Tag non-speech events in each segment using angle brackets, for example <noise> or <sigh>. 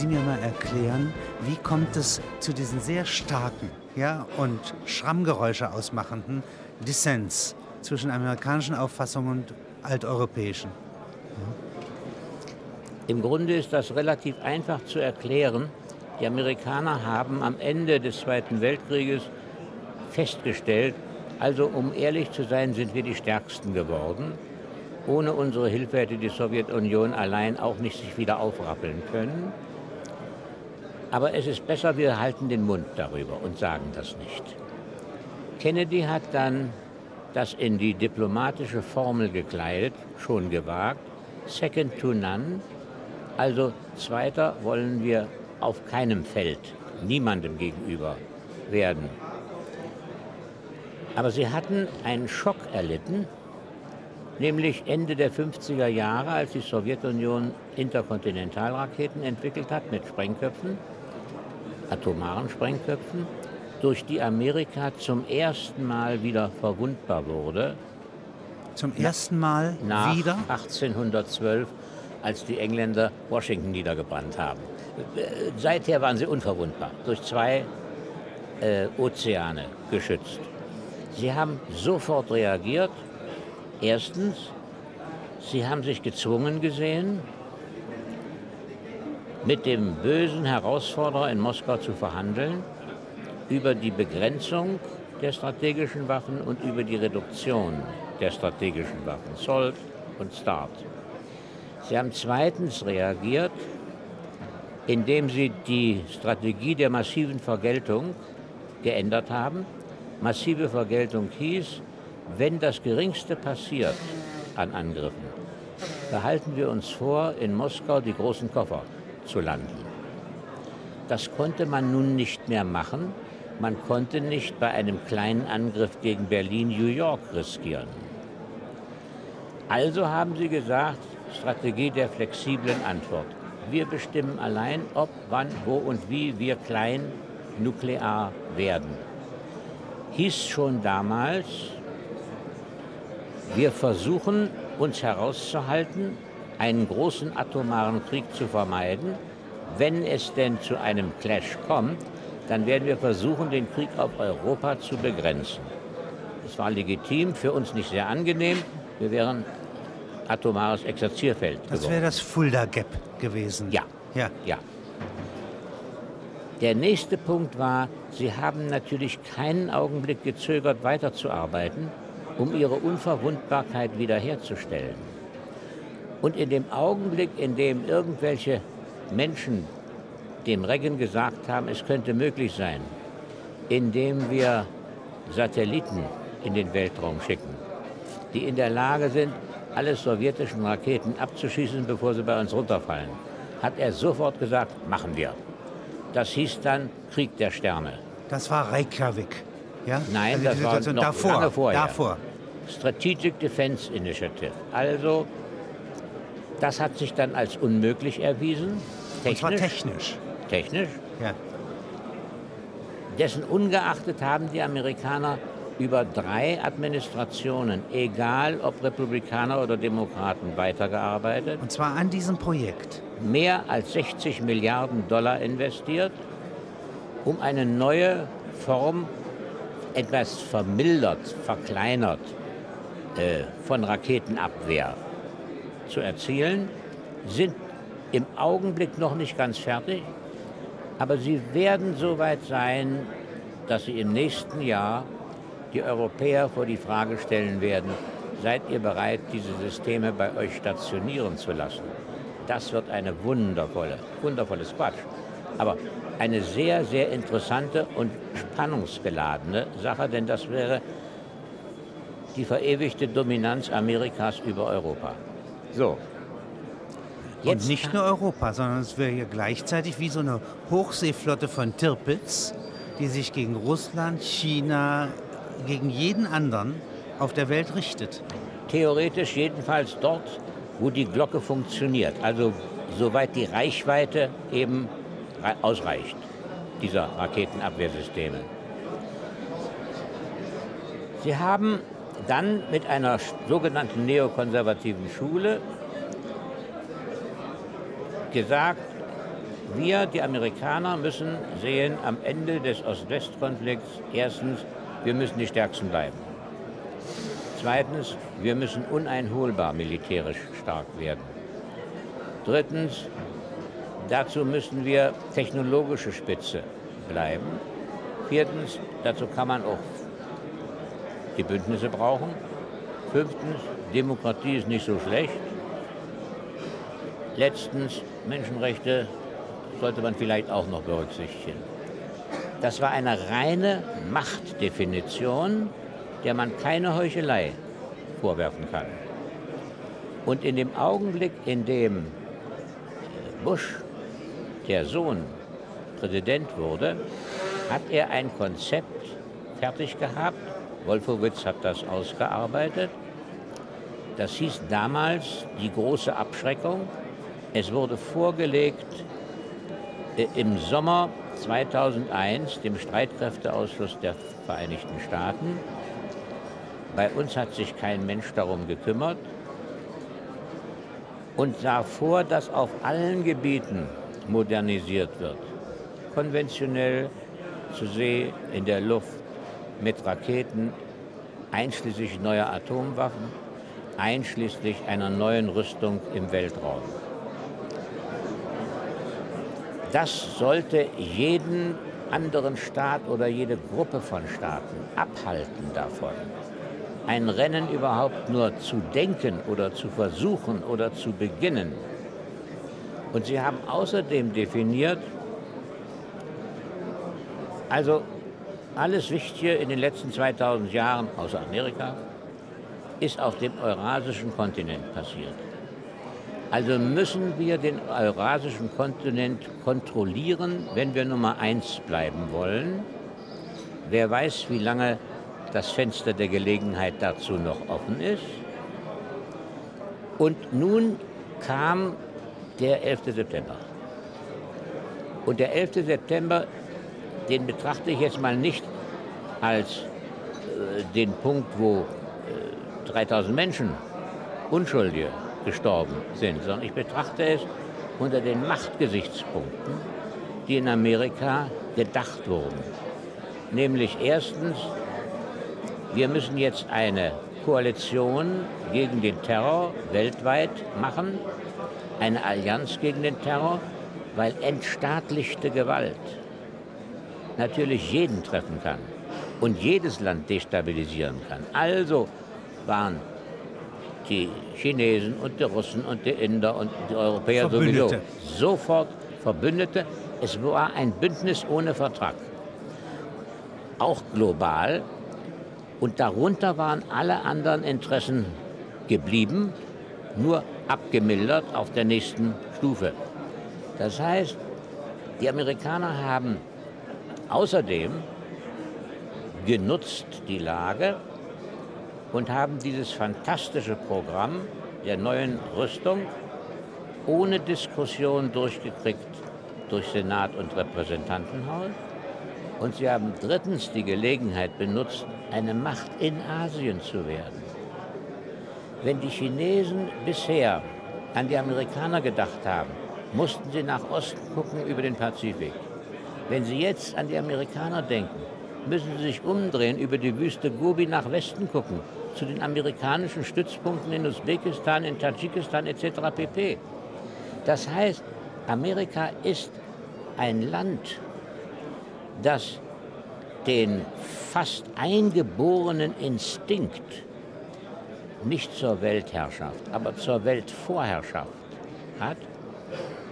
Sie mir mal erklären, wie kommt es zu diesen sehr starken ja, und Schrammgeräusche ausmachenden Dissens zwischen amerikanischen Auffassungen und alteuropäischen? Im Grunde ist das relativ einfach zu erklären. Die Amerikaner haben am Ende des Zweiten Weltkrieges festgestellt, also um ehrlich zu sein, sind wir die Stärksten geworden. Ohne unsere Hilfe hätte die Sowjetunion allein auch nicht sich wieder aufrappeln können. Aber es ist besser, wir halten den Mund darüber und sagen das nicht. Kennedy hat dann das in die diplomatische Formel gekleidet, schon gewagt, second to none, also zweiter wollen wir auf keinem Feld, niemandem gegenüber werden. Aber sie hatten einen Schock erlitten, nämlich Ende der 50er Jahre, als die Sowjetunion Interkontinentalraketen entwickelt hat mit Sprengköpfen, atomaren Sprengköpfen, durch die Amerika zum ersten Mal wieder verwundbar wurde. Zum ersten Mal nach wieder? 1812, als die Engländer Washington niedergebrannt haben. Seither waren sie unverwundbar, durch zwei äh, Ozeane geschützt. Sie haben sofort reagiert. Erstens, sie haben sich gezwungen gesehen, mit dem bösen Herausforderer in Moskau zu verhandeln über die Begrenzung der strategischen Waffen und über die Reduktion der strategischen Waffen, Sold und Start. Sie haben zweitens reagiert, indem sie die Strategie der massiven Vergeltung geändert haben. Massive Vergeltung hieß, wenn das Geringste passiert an Angriffen, behalten wir uns vor, in Moskau die großen Koffer zu landen. Das konnte man nun nicht mehr machen. Man konnte nicht bei einem kleinen Angriff gegen Berlin New York riskieren. Also haben sie gesagt, Strategie der flexiblen Antwort. Wir bestimmen allein, ob, wann, wo und wie wir klein nuklear werden. Hieß schon damals, wir versuchen uns herauszuhalten, einen großen atomaren Krieg zu vermeiden. Wenn es denn zu einem Clash kommt, dann werden wir versuchen, den Krieg auf Europa zu begrenzen. Es war legitim, für uns nicht sehr angenehm. Wir wären atomares Exerzierfeld Das wäre das Fulda Gap gewesen. Ja. Ja. Ja. Der nächste Punkt war, Sie haben natürlich keinen Augenblick gezögert, weiterzuarbeiten, um Ihre Unverwundbarkeit wiederherzustellen. Und in dem Augenblick, in dem irgendwelche Menschen dem Reagan gesagt haben, es könnte möglich sein, indem wir Satelliten in den Weltraum schicken, die in der Lage sind, alle sowjetischen Raketen abzuschießen, bevor sie bei uns runterfallen, hat er sofort gesagt, machen wir. Das hieß dann Krieg der Sterne. Das war Reykjavik. Ja? Nein, Also das war noch davor. lange vorher. Davor. Strategic Defense Initiative. Also, das hat sich dann als unmöglich erwiesen. Und zwar Technisch. technisch. technisch. Ja. Dessen ungeachtet haben die Amerikaner über drei Administrationen, egal ob Republikaner oder Demokraten, weitergearbeitet, Und zwar an diesem Projekt. mehr als 60 Milliarden Dollar investiert, um eine neue Form, etwas vermildert, verkleinert äh, von Raketenabwehr zu erzielen, sind im Augenblick noch nicht ganz fertig, aber sie werden so weit sein, dass sie im nächsten Jahr die Europäer vor die Frage stellen werden, seid ihr bereit, diese Systeme bei euch stationieren zu lassen? Das wird eine wundervolle, wundervolles Quatsch, aber eine sehr, sehr interessante und spannungsgeladene Sache, denn das wäre die verewigte Dominanz Amerikas über Europa. So. Und nicht nur Europa, sondern es wäre hier gleichzeitig wie so eine Hochseeflotte von Tirpitz, die sich gegen Russland, China, gegen jeden anderen auf der Welt richtet. Theoretisch jedenfalls dort, wo die Glocke funktioniert. Also soweit die Reichweite eben rei- ausreicht, dieser Raketenabwehrsysteme. Sie haben dann mit einer sogenannten neokonservativen Schule gesagt, wir, die Amerikaner, müssen sehen, am Ende des Ost-West-Konflikts, erstens, wir müssen die Stärksten bleiben. Zweitens, wir müssen uneinholbar militärisch stark werden. Drittens, dazu müssen wir technologische Spitze bleiben. Viertens, dazu kann man auch die Bündnisse brauchen. Fünftens, Demokratie ist nicht so schlecht. Letztens, Menschenrechte sollte man vielleicht auch noch berücksichtigen. Das war eine reine Machtdefinition, der man keine Heuchelei vorwerfen kann. Und in dem Augenblick, in dem Bush, der Sohn, Präsident wurde, hat er ein Konzept fertig gehabt. Wolfowitz hat das ausgearbeitet. Das hieß damals die große Abschreckung. Es wurde vorgelegt äh, im Sommer 2001 dem Streitkräfteausschuss der Vereinigten Staaten. Bei uns hat sich kein Mensch darum gekümmert und sah vor, dass auf allen Gebieten modernisiert wird. Konventionell, zu See, in der Luft, mit Raketen, einschließlich neuer Atomwaffen, einschließlich einer neuen Rüstung im Weltraum. Das sollte jeden anderen Staat oder jede Gruppe von Staaten abhalten davon, ein Rennen überhaupt nur zu denken oder zu versuchen oder zu beginnen. Und sie haben außerdem definiert, also alles Wichtige in den letzten 2000 Jahren, außer Amerika, ist auf dem eurasischen Kontinent passiert. Also müssen wir den eurasischen Kontinent kontrollieren, wenn wir Nummer eins bleiben wollen. Wer weiß, wie lange das Fenster der Gelegenheit dazu noch offen ist. Und nun kam der 11. September. Und der 11. September, den betrachte ich jetzt mal nicht als äh, den Punkt, wo äh, 3000 Menschen, Unschuldige, gestorben sind, sondern ich betrachte es unter den Machtgesichtspunkten, die in Amerika gedacht wurden. Nämlich erstens wir müssen jetzt eine Koalition gegen den Terror weltweit machen, eine Allianz gegen den Terror, weil entstaatlichte Gewalt natürlich jeden treffen kann und jedes Land destabilisieren kann. Also waren die Chinesen und die Russen und die Inder und die Europäer sowieso sofort Verbündete. Es war ein Bündnis ohne Vertrag. Auch global, und darunter waren alle anderen Interessen geblieben, nur abgemildert auf der nächsten Stufe. Das heißt, die Amerikaner haben außerdem genutzt die Lage und haben dieses fantastische Programm der neuen Rüstung ohne Diskussion durchgekriegt durch Senat und Repräsentantenhaus. Und sie haben drittens die Gelegenheit benutzt, eine Macht in Asien zu werden. Wenn die Chinesen bisher an die Amerikaner gedacht haben, mussten sie nach Osten gucken über den Pazifik. Wenn sie jetzt an die Amerikaner denken, müssen sie sich umdrehen, über die Wüste Gobi nach Westen gucken, zu den amerikanischen Stützpunkten in Usbekistan, in Tadschikistan etc. pp. Das heißt, Amerika ist ein Land, das den fast eingeborenen Instinkt nicht zur Weltherrschaft, aber zur Weltvorherrschaft hat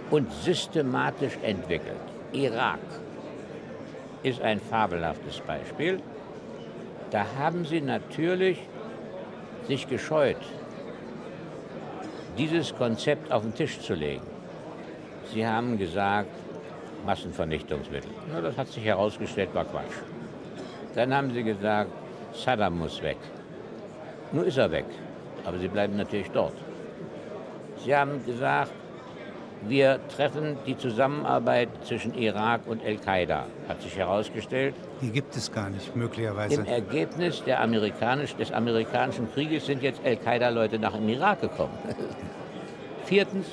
und systematisch entwickelt. Irak ist ein fabelhaftes Beispiel. Da haben sie natürlich sich gescheut, dieses Konzept auf den Tisch zu legen. Sie haben gesagt, Massenvernichtungsmittel. Na, das hat sich herausgestellt, war Quatsch. Dann haben sie gesagt, Saddam muss weg. Nur ist er weg, aber sie bleiben natürlich dort. Sie haben gesagt, wir treffen die Zusammenarbeit zwischen Irak und Al-Qaida, hat sich herausgestellt. Die gibt es gar nicht, möglicherweise. Im Ergebnis Amerikanisch, des amerikanischen Krieges sind jetzt Al-Qaida-Leute nach dem Irak gekommen. <laughs> Viertens,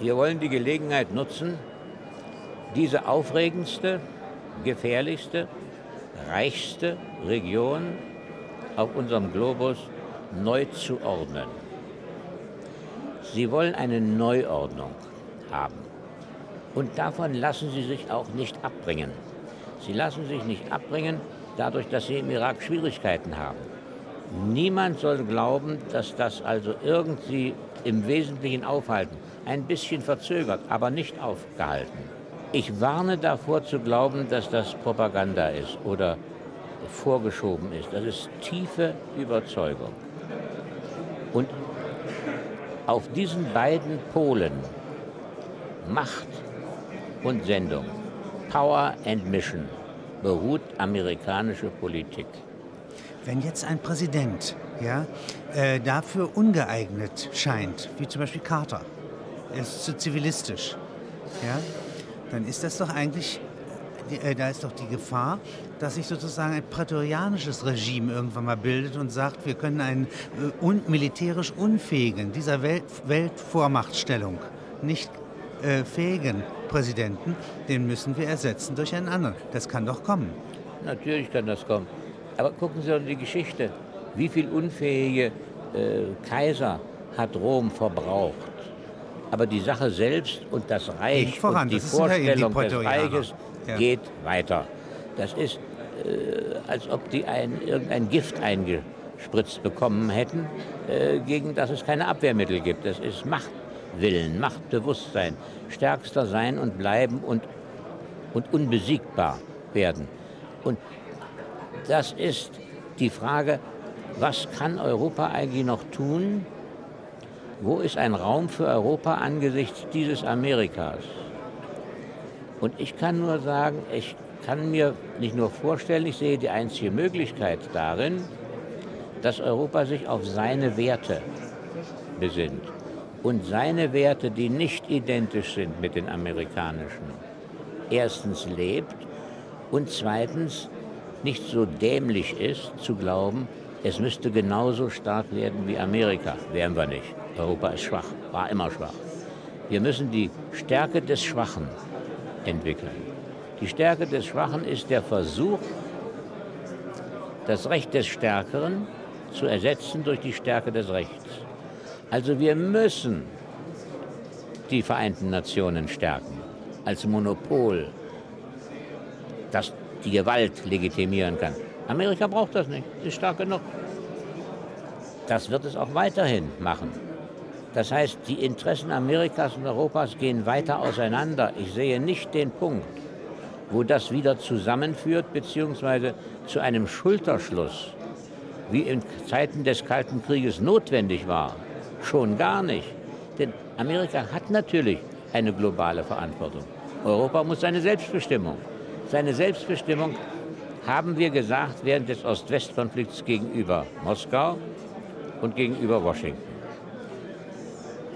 wir wollen die Gelegenheit nutzen, diese aufregendste, gefährlichste, reichste Region auf unserem Globus neu zu ordnen. Sie wollen eine Neuordnung haben. Und davon lassen sie sich auch nicht abbringen. Sie lassen sich nicht abbringen dadurch, dass sie im Irak Schwierigkeiten haben. Niemand soll glauben, dass das also irgendwie im Wesentlichen aufhalten. Ein bisschen verzögert, aber nicht aufgehalten. Ich warne davor zu glauben, dass das Propaganda ist oder vorgeschoben ist. Das ist tiefe Überzeugung. Auf diesen beiden Polen, Macht und Sendung, Power and Mission, beruht amerikanische Politik. Wenn jetzt ein Präsident ja, äh, dafür ungeeignet scheint, wie zum Beispiel Carter, er ist zu zivilistisch, ja, dann ist das doch eigentlich, da ist doch die Gefahr, dass sich sozusagen ein prätorianisches Regime irgendwann mal bildet und sagt, wir können einen äh, un militärisch unfähigen, dieser Welt Weltvormachtstellung nicht äh, fähigen Präsidenten, den müssen wir ersetzen durch einen anderen. Das kann doch kommen. Natürlich kann das kommen. Aber gucken Sie doch die Geschichte. Wie viele unfähige äh, Kaiser hat Rom verbraucht? Aber die Sache selbst und das Reich voran, und die Vorstellung des Reiches ja. geht weiter. Das ist, äh, als ob die ein, irgendein Gift eingespritzt bekommen hätten, äh, gegen das es keine Abwehrmittel gibt. Das ist Machtwillen, Machtbewusstsein, stärkster sein und bleiben und, und unbesiegbar werden. Und das ist die Frage, was kann Europa eigentlich noch tun? Wo ist ein Raum für Europa angesichts dieses Amerikas? Und ich kann nur sagen, ich kann mir nicht nur vorstellen, ich sehe die einzige Möglichkeit darin, dass Europa sich auf seine Werte besinnt. Und seine Werte, die nicht identisch sind mit den amerikanischen, erstens lebt und zweitens nicht so dämlich ist, zu glauben, es müsste genauso stark werden wie Amerika. Wären wir nicht. Europa ist schwach, war immer schwach. Wir müssen die Stärke des Schwachen entwickeln. Die Stärke des Schwachen ist der Versuch, das Recht des Stärkeren zu ersetzen durch die Stärke des Rechts. Also wir müssen die Vereinten Nationen stärken als Monopol, das die Gewalt legitimieren kann. Amerika braucht das nicht, ist stark genug. Das wird es auch weiterhin machen. Das heißt, die Interessen Amerikas und Europas gehen weiter auseinander. Ich sehe nicht den Punkt, wo das wieder zusammenführt, beziehungsweise zu einem Schulterschluss, wie in Zeiten des Kalten Krieges notwendig war. Schon gar nicht. Denn Amerika hat natürlich eine globale Verantwortung. Europa muss seine Selbstbestimmung seine Selbstbestimmung haben wir gesagt während des Ost-West-Konflikts gegenüber Moskau und gegenüber Washington.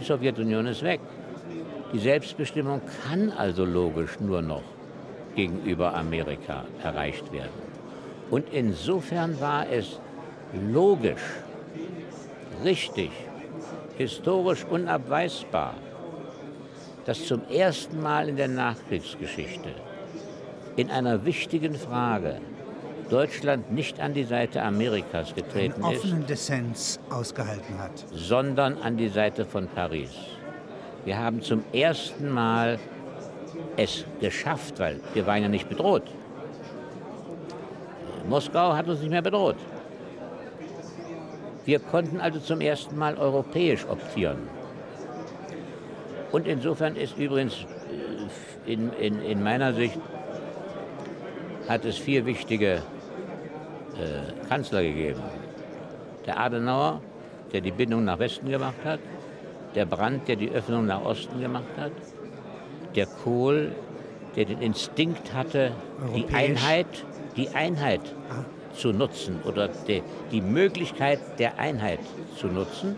Die Sowjetunion ist weg. Die Selbstbestimmung kann also logisch nur noch gegenüber Amerika erreicht werden. Und insofern war es logisch, richtig, historisch unabweisbar, dass zum ersten Mal in der Nachkriegsgeschichte in einer wichtigen Frage Deutschland nicht an die Seite Amerikas getreten einen offenen ist, Dissens ausgehalten hat, sondern an die Seite von Paris. Wir haben zum ersten Mal es geschafft, weil wir waren ja nicht bedroht. Moskau hat uns nicht mehr bedroht. Wir konnten also zum ersten Mal europäisch optieren. Und insofern ist übrigens äh, in, in, in meiner Sicht hat es vier wichtige äh, Kanzler gegeben. Der Adenauer, der die Bindung nach Westen gemacht hat, der Brandt, der die Öffnung nach Osten gemacht hat, der Kohl, der den Instinkt hatte, Europäisch. die Einheit, die Einheit ah. zu nutzen oder die, die Möglichkeit der Einheit zu nutzen.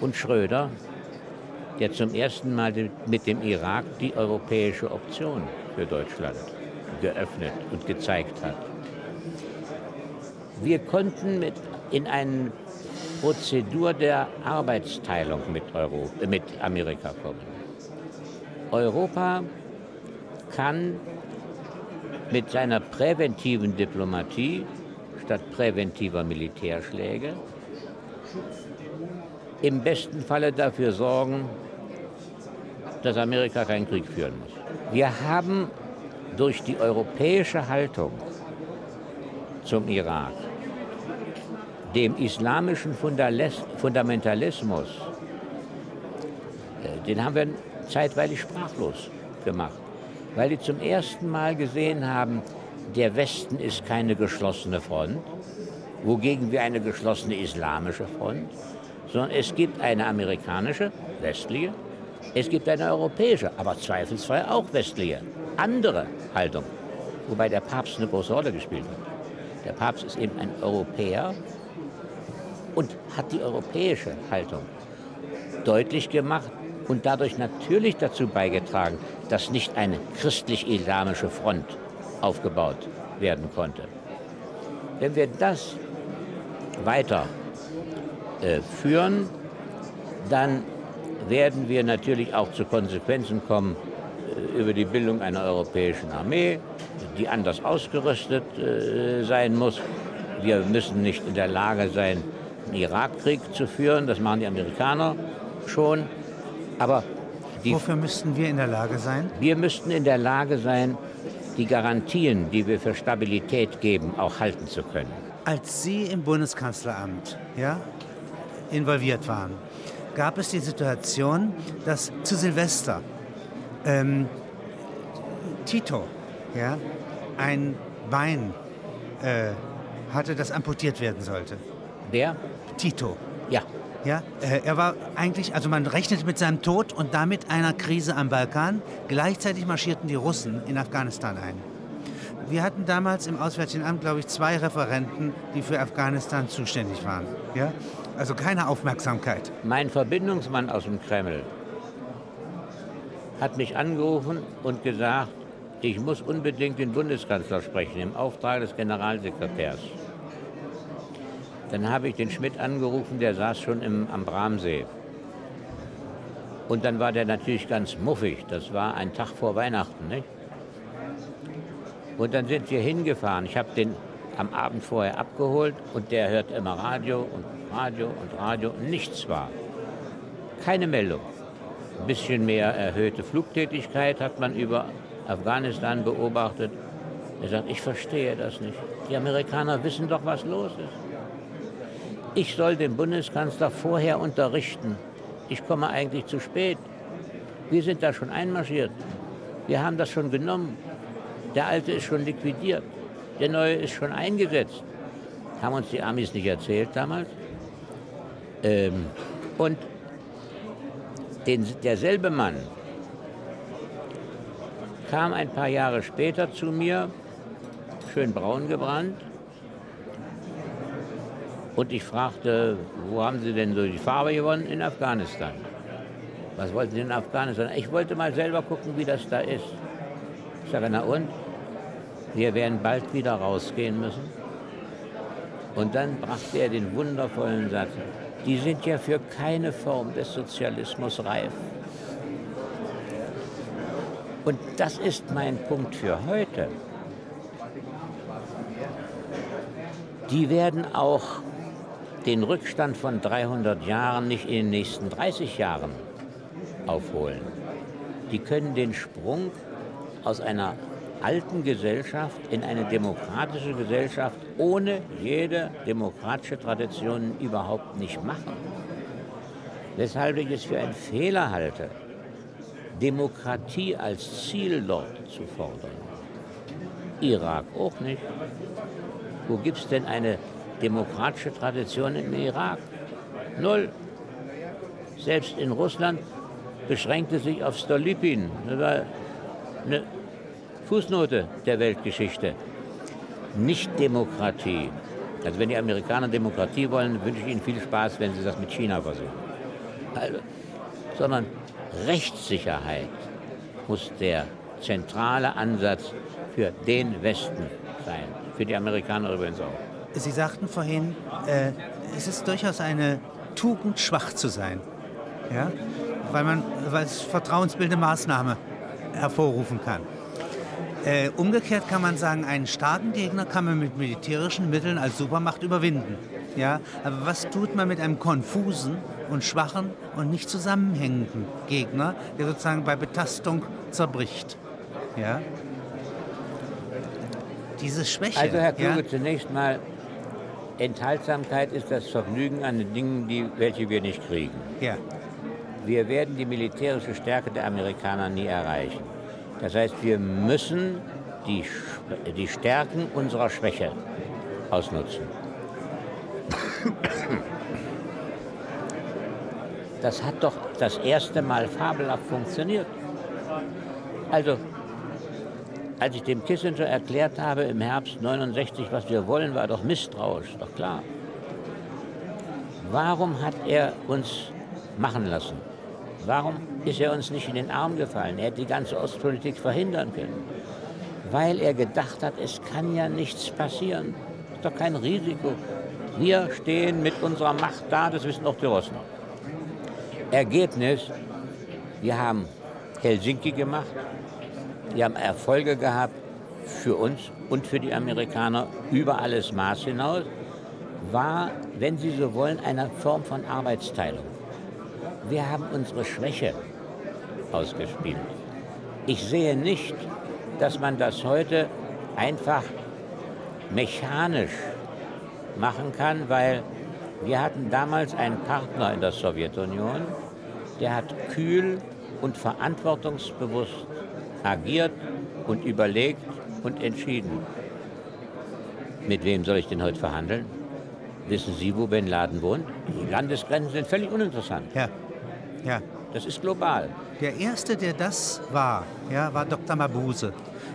Und Schröder, der zum ersten Mal mit dem Irak die europäische Option für Deutschland geöffnet und gezeigt hat. Wir konnten mit in eine Prozedur der Arbeitsteilung mit, Europa, mit Amerika kommen. Europa kann mit seiner präventiven Diplomatie statt präventiver Militärschläge im besten Falle dafür sorgen, dass Amerika keinen Krieg führen muss. Wir haben durch die europäische Haltung zum Irak, dem islamischen Fundamentalismus, äh, den haben wir zeitweilig sprachlos gemacht, weil die zum ersten Mal gesehen haben, der Westen ist keine geschlossene Front, wogegen wir eine geschlossene islamische Front, sondern es gibt eine amerikanische, westliche, es gibt eine europäische, aber zweifelsfrei auch westliche, andere Haltung, wobei der Papst eine große Rolle gespielt hat. Der Papst ist eben ein Europäer und hat die europäische Haltung deutlich gemacht und dadurch natürlich dazu beigetragen, dass nicht eine christlich-islamische Front aufgebaut werden konnte. Wenn wir das weiter äh, führen, dann werden wir natürlich auch zu Konsequenzen kommen äh, über die Bildung einer europäischen Armee, die anders ausgerüstet äh, sein muss. Wir müssen nicht in der Lage sein, Irakkrieg zu führen, das machen die Amerikaner schon. Aber die, Wofür müssten wir in der Lage sein? Wir müssten in der Lage sein, die Garantien, die wir für Stabilität geben, auch halten zu können. Als Sie im Bundeskanzleramt ja, involviert waren, gab es die Situation, dass zu Silvester ähm, Tito ja, ein Bein äh, hatte, das amputiert werden sollte. Wer? Tito. Ja. Ja, äh, er war eigentlich, also man rechnet mit seinem Tod und damit einer Krise am Balkan. Gleichzeitig marschierten die Russen in Afghanistan ein. Wir hatten damals im Auswärtigen Amt, glaube ich, zwei Referenten, die für Afghanistan zuständig waren. Ja? Also keine Aufmerksamkeit. Mein Verbindungsmann aus dem Kreml hat mich angerufen und gesagt, ich muss unbedingt den Bundeskanzler sprechen im Auftrag des Generalsekretärs. Dann habe ich den Schmidt angerufen, der saß schon im, am Bramsee. Und dann war der natürlich ganz muffig. Das war ein Tag vor Weihnachten. Nicht? Und dann sind wir hingefahren. Ich habe den am Abend vorher abgeholt und der hört immer Radio und Radio und Radio nichts war. Keine Meldung. Ein bisschen mehr erhöhte Flugtätigkeit hat man über Afghanistan beobachtet. Er sagt, ich verstehe das nicht. Die Amerikaner wissen doch, was los ist. Ich soll den Bundeskanzler vorher unterrichten. Ich komme eigentlich zu spät. Wir sind da schon einmarschiert. Wir haben das schon genommen. Der alte ist schon liquidiert. Der neue ist schon eingesetzt. Haben uns die Amis nicht erzählt damals. Ähm, und den, derselbe Mann kam ein paar Jahre später zu mir, schön braun gebrannt, und ich fragte, wo haben Sie denn so die Farbe gewonnen? In Afghanistan. Was wollten Sie in Afghanistan? Ich wollte mal selber gucken, wie das da ist. Ich sage, na und? Wir werden bald wieder rausgehen müssen. Und dann brachte er den wundervollen Satz, die sind ja für keine Form des Sozialismus reif. Und das ist mein Punkt für heute. Die werden auch den Rückstand von 300 Jahren nicht in den nächsten 30 Jahren aufholen. Die können den Sprung aus einer alten Gesellschaft in eine demokratische Gesellschaft ohne jede demokratische Tradition überhaupt nicht machen. Weshalb ich es für einen Fehler halte, Demokratie als Ziel dort zu fordern. Irak auch nicht. Wo gibt es denn eine demokratische Tradition im Irak. Null. Selbst in Russland beschränkte sich auf Stolypin. Das war eine Fußnote der Weltgeschichte. Nicht Demokratie. Also wenn die Amerikaner Demokratie wollen, wünsche ich ihnen viel Spaß, wenn sie das mit China versuchen. Also, sondern Rechtssicherheit muss der zentrale Ansatz für den Westen sein. Für die Amerikaner übrigens auch. Sie sagten vorhin, äh, es ist durchaus eine Tugend, schwach zu sein. Ja? Weil man weil es vertrauensbildende Maßnahme hervorrufen kann. Äh, umgekehrt kann man sagen, einen starken Gegner kann man mit militärischen Mitteln als Supermacht überwinden. Ja? Aber was tut man mit einem konfusen und schwachen und nicht zusammenhängenden Gegner, der sozusagen bei Betastung zerbricht? Ja? Diese Schwäche. Also Herr Kluge, ja? zunächst mal, Enthaltsamkeit ist das Vergnügen an den Dingen, die, welche wir nicht kriegen. Ja. Wir werden die militärische Stärke der Amerikaner nie erreichen. Das heißt, wir müssen die, die Stärken unserer Schwäche ausnutzen. Das hat doch das erste Mal fabelhaft funktioniert. Also, als ich dem Kissinger erklärt habe im Herbst 69, was wir wollen, war doch misstrauisch, doch klar. Warum hat er uns machen lassen? Warum ist er uns nicht in den Arm gefallen? Er hätte die ganze Ostpolitik verhindern können. Weil er gedacht hat, es kann ja nichts passieren. Ist doch kein Risiko. Wir stehen mit unserer Macht da, das wissen auch die Russen. Ergebnis, wir haben Helsinki gemacht, wir haben Erfolge gehabt für uns und für die Amerikaner über alles Maß hinaus, war, wenn Sie so wollen, eine Form von Arbeitsteilung. Wir haben unsere Schwäche ausgespielt. Ich sehe nicht, dass man das heute einfach mechanisch machen kann, weil wir hatten damals einen Partner in der Sowjetunion, der hat kühl und verantwortungsbewusst agiert und überlegt und entschieden. Mit wem soll ich denn heute verhandeln? Wissen Sie, wo Bin Laden wohnt? Die Landesgrenzen sind völlig uninteressant. Ja. Ja. Das ist global. Der erste, der das war, ja, war Dr. Mabuse.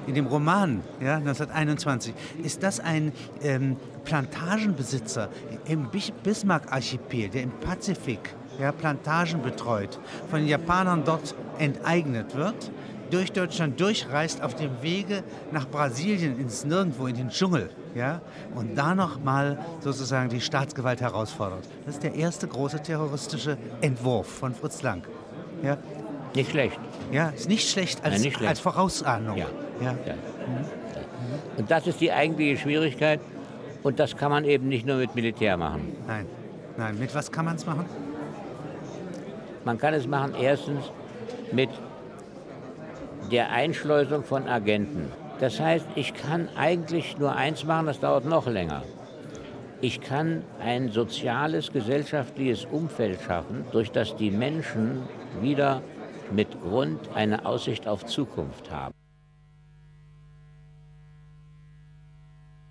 In dem Roman ja, 1921 ist das ein ähm, Plantagenbesitzer im Bismarck-Archipel, der im Pazifik ja, Plantagen betreut, von den Japanern dort enteignet wird, durch Deutschland durchreist, auf dem Wege nach Brasilien ins Nirgendwo, in den Dschungel, ja, und da noch mal sozusagen die Staatsgewalt herausfordert. Das ist der erste große terroristische Entwurf von Fritz Lang. Ja. Nicht schlecht. Ja, ist nicht schlecht als, Nein, nicht schlecht. als Vorausahnung. Ja. Ja. Ja. Und das ist die eigentliche Schwierigkeit. Und das kann man eben nicht nur mit Militär machen. Nein. Nein, mit was kann man es machen? Man kann es machen erstens mit der Einschleusung von Agenten. Das heißt, ich kann eigentlich nur eins machen, das dauert noch länger. Ich kann ein soziales, gesellschaftliches Umfeld schaffen, durch das die Menschen wieder mit Grund eine Aussicht auf Zukunft haben.